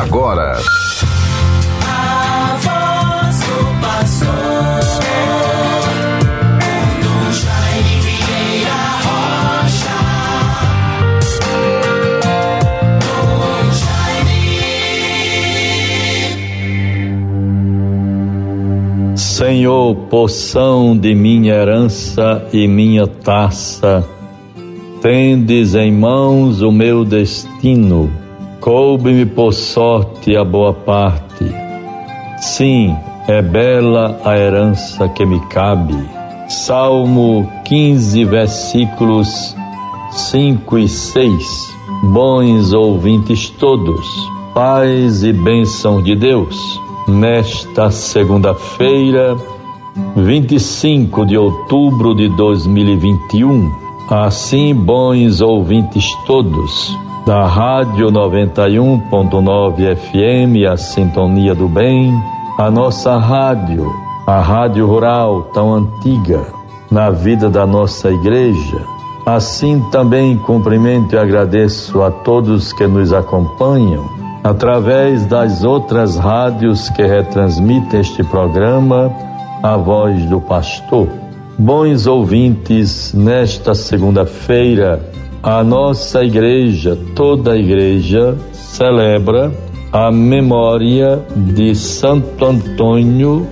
agora. Senhor, poção de minha herança e minha taça, tendes em mãos o meu destino Coube-me por sorte a boa parte. Sim, é bela a herança que me cabe. Salmo 15, versículos 5 e 6. Bons ouvintes todos, paz e bênção de Deus. Nesta segunda-feira, 25 de outubro de 2021, assim, bons ouvintes todos, da Rádio 91.9 FM, a Sintonia do Bem, a nossa rádio, a Rádio Rural tão antiga na vida da nossa igreja. Assim também cumprimento e agradeço a todos que nos acompanham através das outras rádios que retransmitem este programa, A Voz do Pastor. Bons ouvintes, nesta segunda-feira, a nossa igreja, toda a igreja, celebra a memória de Santo Antônio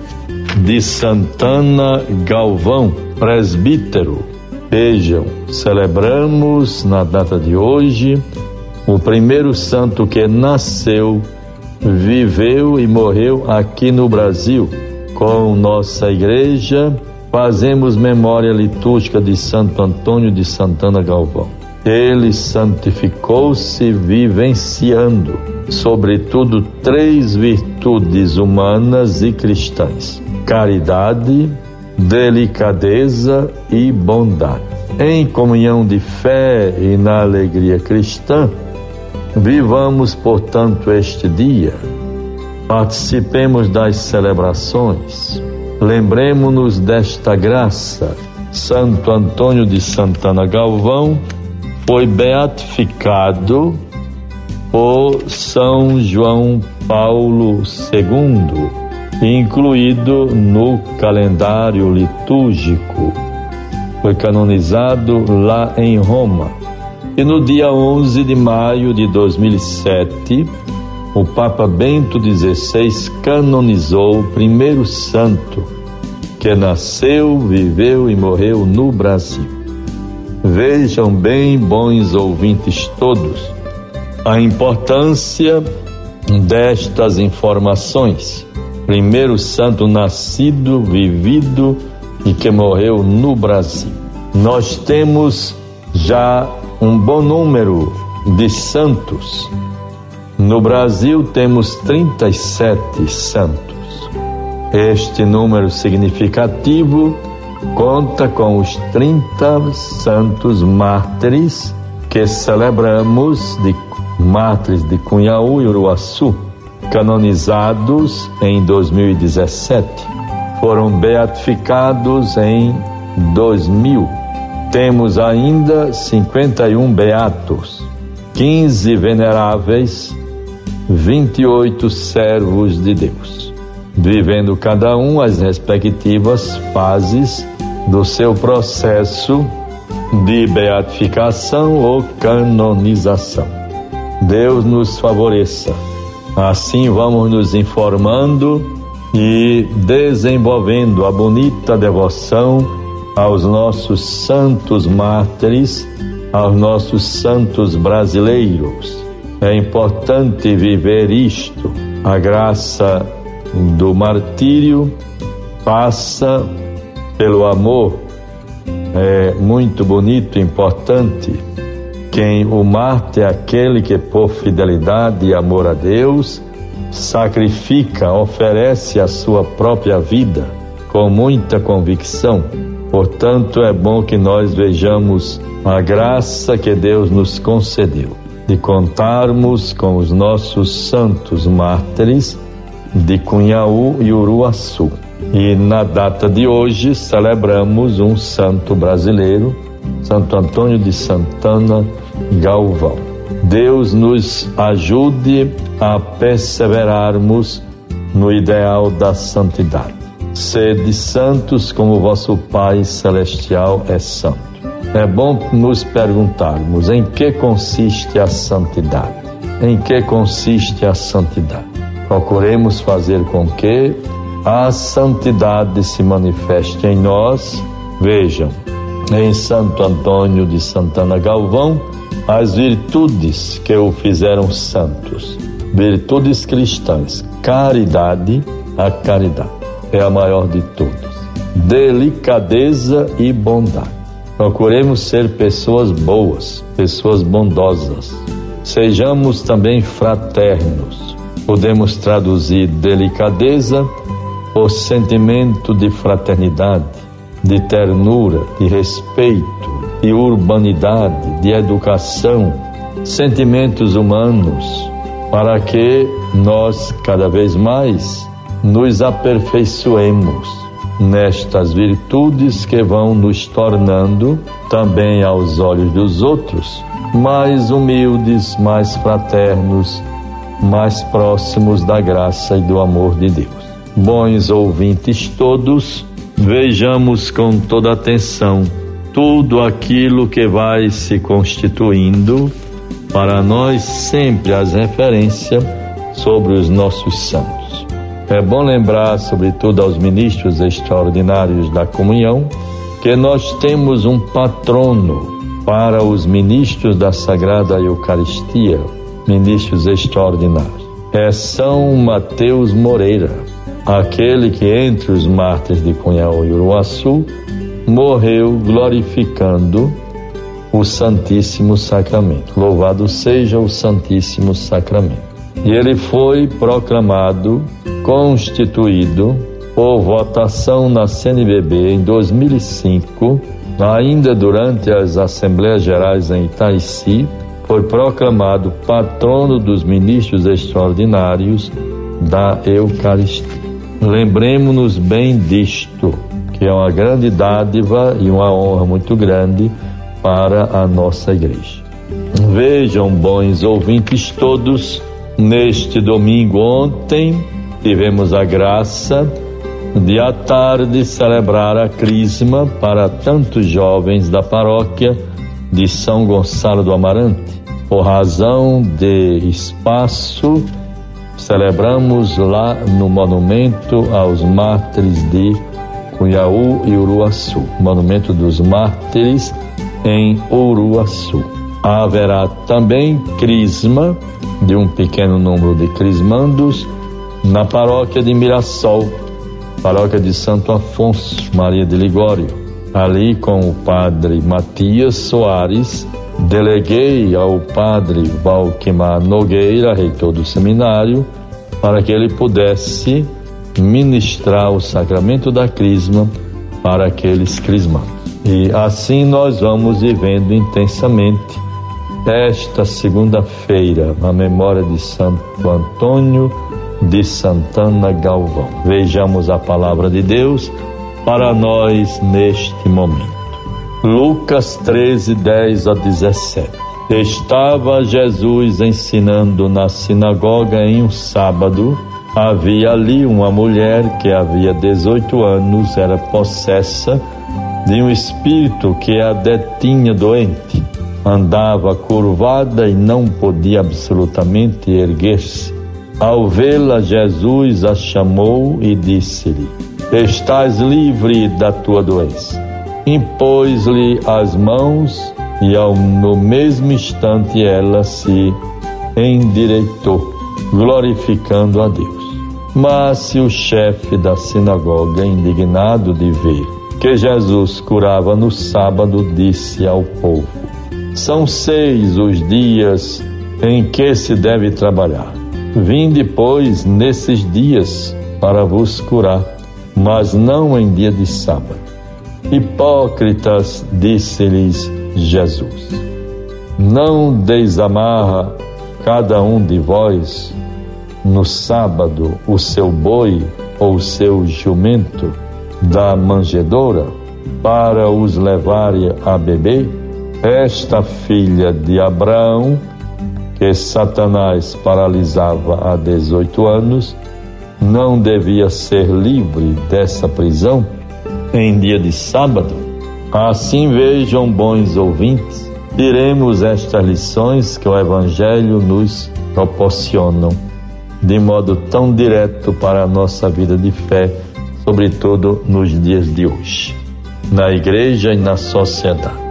de Santana Galvão, presbítero. Vejam, celebramos na data de hoje o primeiro santo que nasceu, viveu e morreu aqui no Brasil. Com nossa igreja, fazemos memória litúrgica de Santo Antônio de Santana Galvão. Ele santificou-se vivenciando, sobretudo, três virtudes humanas e cristãs: caridade, delicadeza e bondade. Em comunhão de fé e na alegria cristã, vivamos, portanto, este dia. Participemos das celebrações. Lembremos-nos desta graça. Santo Antônio de Santana Galvão foi beatificado por São João Paulo II, incluído no calendário litúrgico. Foi canonizado lá em Roma. E no dia 11 de maio de 2007, o Papa Bento XVI canonizou o primeiro santo que nasceu, viveu e morreu no Brasil. Vejam bem, bons ouvintes todos, a importância destas informações. Primeiro santo nascido, vivido e que morreu no Brasil. Nós temos já um bom número de santos. No Brasil temos 37 santos. Este número significativo conta com os 30 santos mártires que celebramos de mártires de Cunhaú e Uruaçu, canonizados em 2017. Foram beatificados em 2000. Temos ainda 51 beatos, 15 veneráveis, 28 servos de Deus, vivendo cada um as respectivas fases do seu processo de beatificação ou canonização. Deus nos favoreça. Assim vamos nos informando e desenvolvendo a bonita devoção aos nossos santos mártires, aos nossos santos brasileiros. É importante viver isto. A graça do martírio passa pelo amor é muito bonito, importante. Quem o mata é aquele que, por fidelidade e amor a Deus, sacrifica, oferece a sua própria vida com muita convicção. Portanto, é bom que nós vejamos a graça que Deus nos concedeu de contarmos com os nossos santos mártires de Cunhaú e Uruaçu e na data de hoje celebramos um santo brasileiro, Santo Antônio de Santana Galvão. Deus nos ajude a perseverarmos no ideal da santidade. Sede santos como vosso Pai Celestial é santo. É bom nos perguntarmos em que consiste a santidade. Em que consiste a santidade? Procuremos fazer com que a santidade se manifeste em nós. Vejam, em Santo Antônio de Santana Galvão, as virtudes que o fizeram santos, virtudes cristãs, caridade, a caridade é a maior de todas, delicadeza e bondade. Procuremos ser pessoas boas, pessoas bondosas. Sejamos também fraternos. Podemos traduzir delicadeza por sentimento de fraternidade, de ternura, de respeito, de urbanidade, de educação, sentimentos humanos, para que nós cada vez mais nos aperfeiçoemos nestas virtudes que vão nos tornando, também aos olhos dos outros, mais humildes, mais fraternos, mais próximos da graça e do amor de Deus. Bons ouvintes todos, vejamos com toda atenção tudo aquilo que vai se constituindo para nós sempre as referências sobre os nossos santos. É bom lembrar, sobretudo aos ministros extraordinários da comunhão, que nós temos um patrono para os ministros da Sagrada Eucaristia, ministros extraordinários. É São Mateus Moreira, aquele que entre os mártires de Cunhal e Uruaçu morreu glorificando o Santíssimo Sacramento. Louvado seja o Santíssimo Sacramento. E ele foi proclamado, constituído por votação na CNBB em 2005, ainda durante as Assembleias Gerais em Itaici, foi proclamado patrono dos ministros extraordinários da Eucaristia. Lembremos-nos bem disto que é uma grande dádiva e uma honra muito grande para a nossa igreja. Vejam, bons ouvintes todos, neste domingo ontem tivemos a graça de à tarde celebrar a crisma para tantos jovens da paróquia de São Gonçalo do Amarante. Por razão de espaço, celebramos lá no monumento aos mártires de Cunhaú e Uruaçu, Monumento dos Mártires em Uruaçu. Haverá também crisma de um pequeno número de crismandos na paróquia de Mirassol, paróquia de Santo Afonso, Maria de Ligório. Ali com o padre Matias Soares, deleguei ao padre Valquimar Nogueira, reitor do seminário, para que ele pudesse ministrar o sacramento da crisma para aqueles crismados. E assim nós vamos vivendo intensamente esta segunda-feira, na memória de Santo Antônio de Santana Galvão. Vejamos a palavra de Deus para nós neste momento. Lucas 13, 10 a 17. Estava Jesus ensinando na sinagoga em um sábado Havia ali uma mulher que havia 18 anos era possessa de um espírito que a detinha doente. Andava curvada e não podia absolutamente erguer-se. Ao vê-la, Jesus a chamou e disse-lhe: Estás livre da tua doença. Impôs-lhe as mãos e ao, no mesmo instante ela se endireitou, glorificando a Deus. Mas se o chefe da sinagoga, indignado de ver que Jesus curava no sábado, disse ao povo: São seis os dias em que se deve trabalhar. Vinde, pois, nesses dias para vos curar, mas não em dia de sábado. Hipócritas, disse-lhes Jesus: Não desamarra cada um de vós no sábado o seu boi ou o seu jumento da manjedoura para os levar a beber? Esta filha de Abraão que Satanás paralisava há 18 anos, não devia ser livre dessa prisão em dia de sábado? Assim vejam, bons ouvintes, diremos estas lições que o Evangelho nos proporcionam de modo tão direto para a nossa vida de fé, sobretudo nos dias de hoje, na igreja e na sociedade.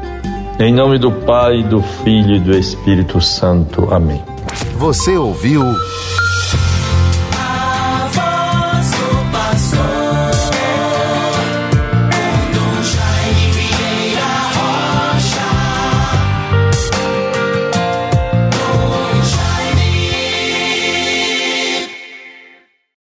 Em nome do Pai, do Filho e do Espírito Santo. Amém. Você ouviu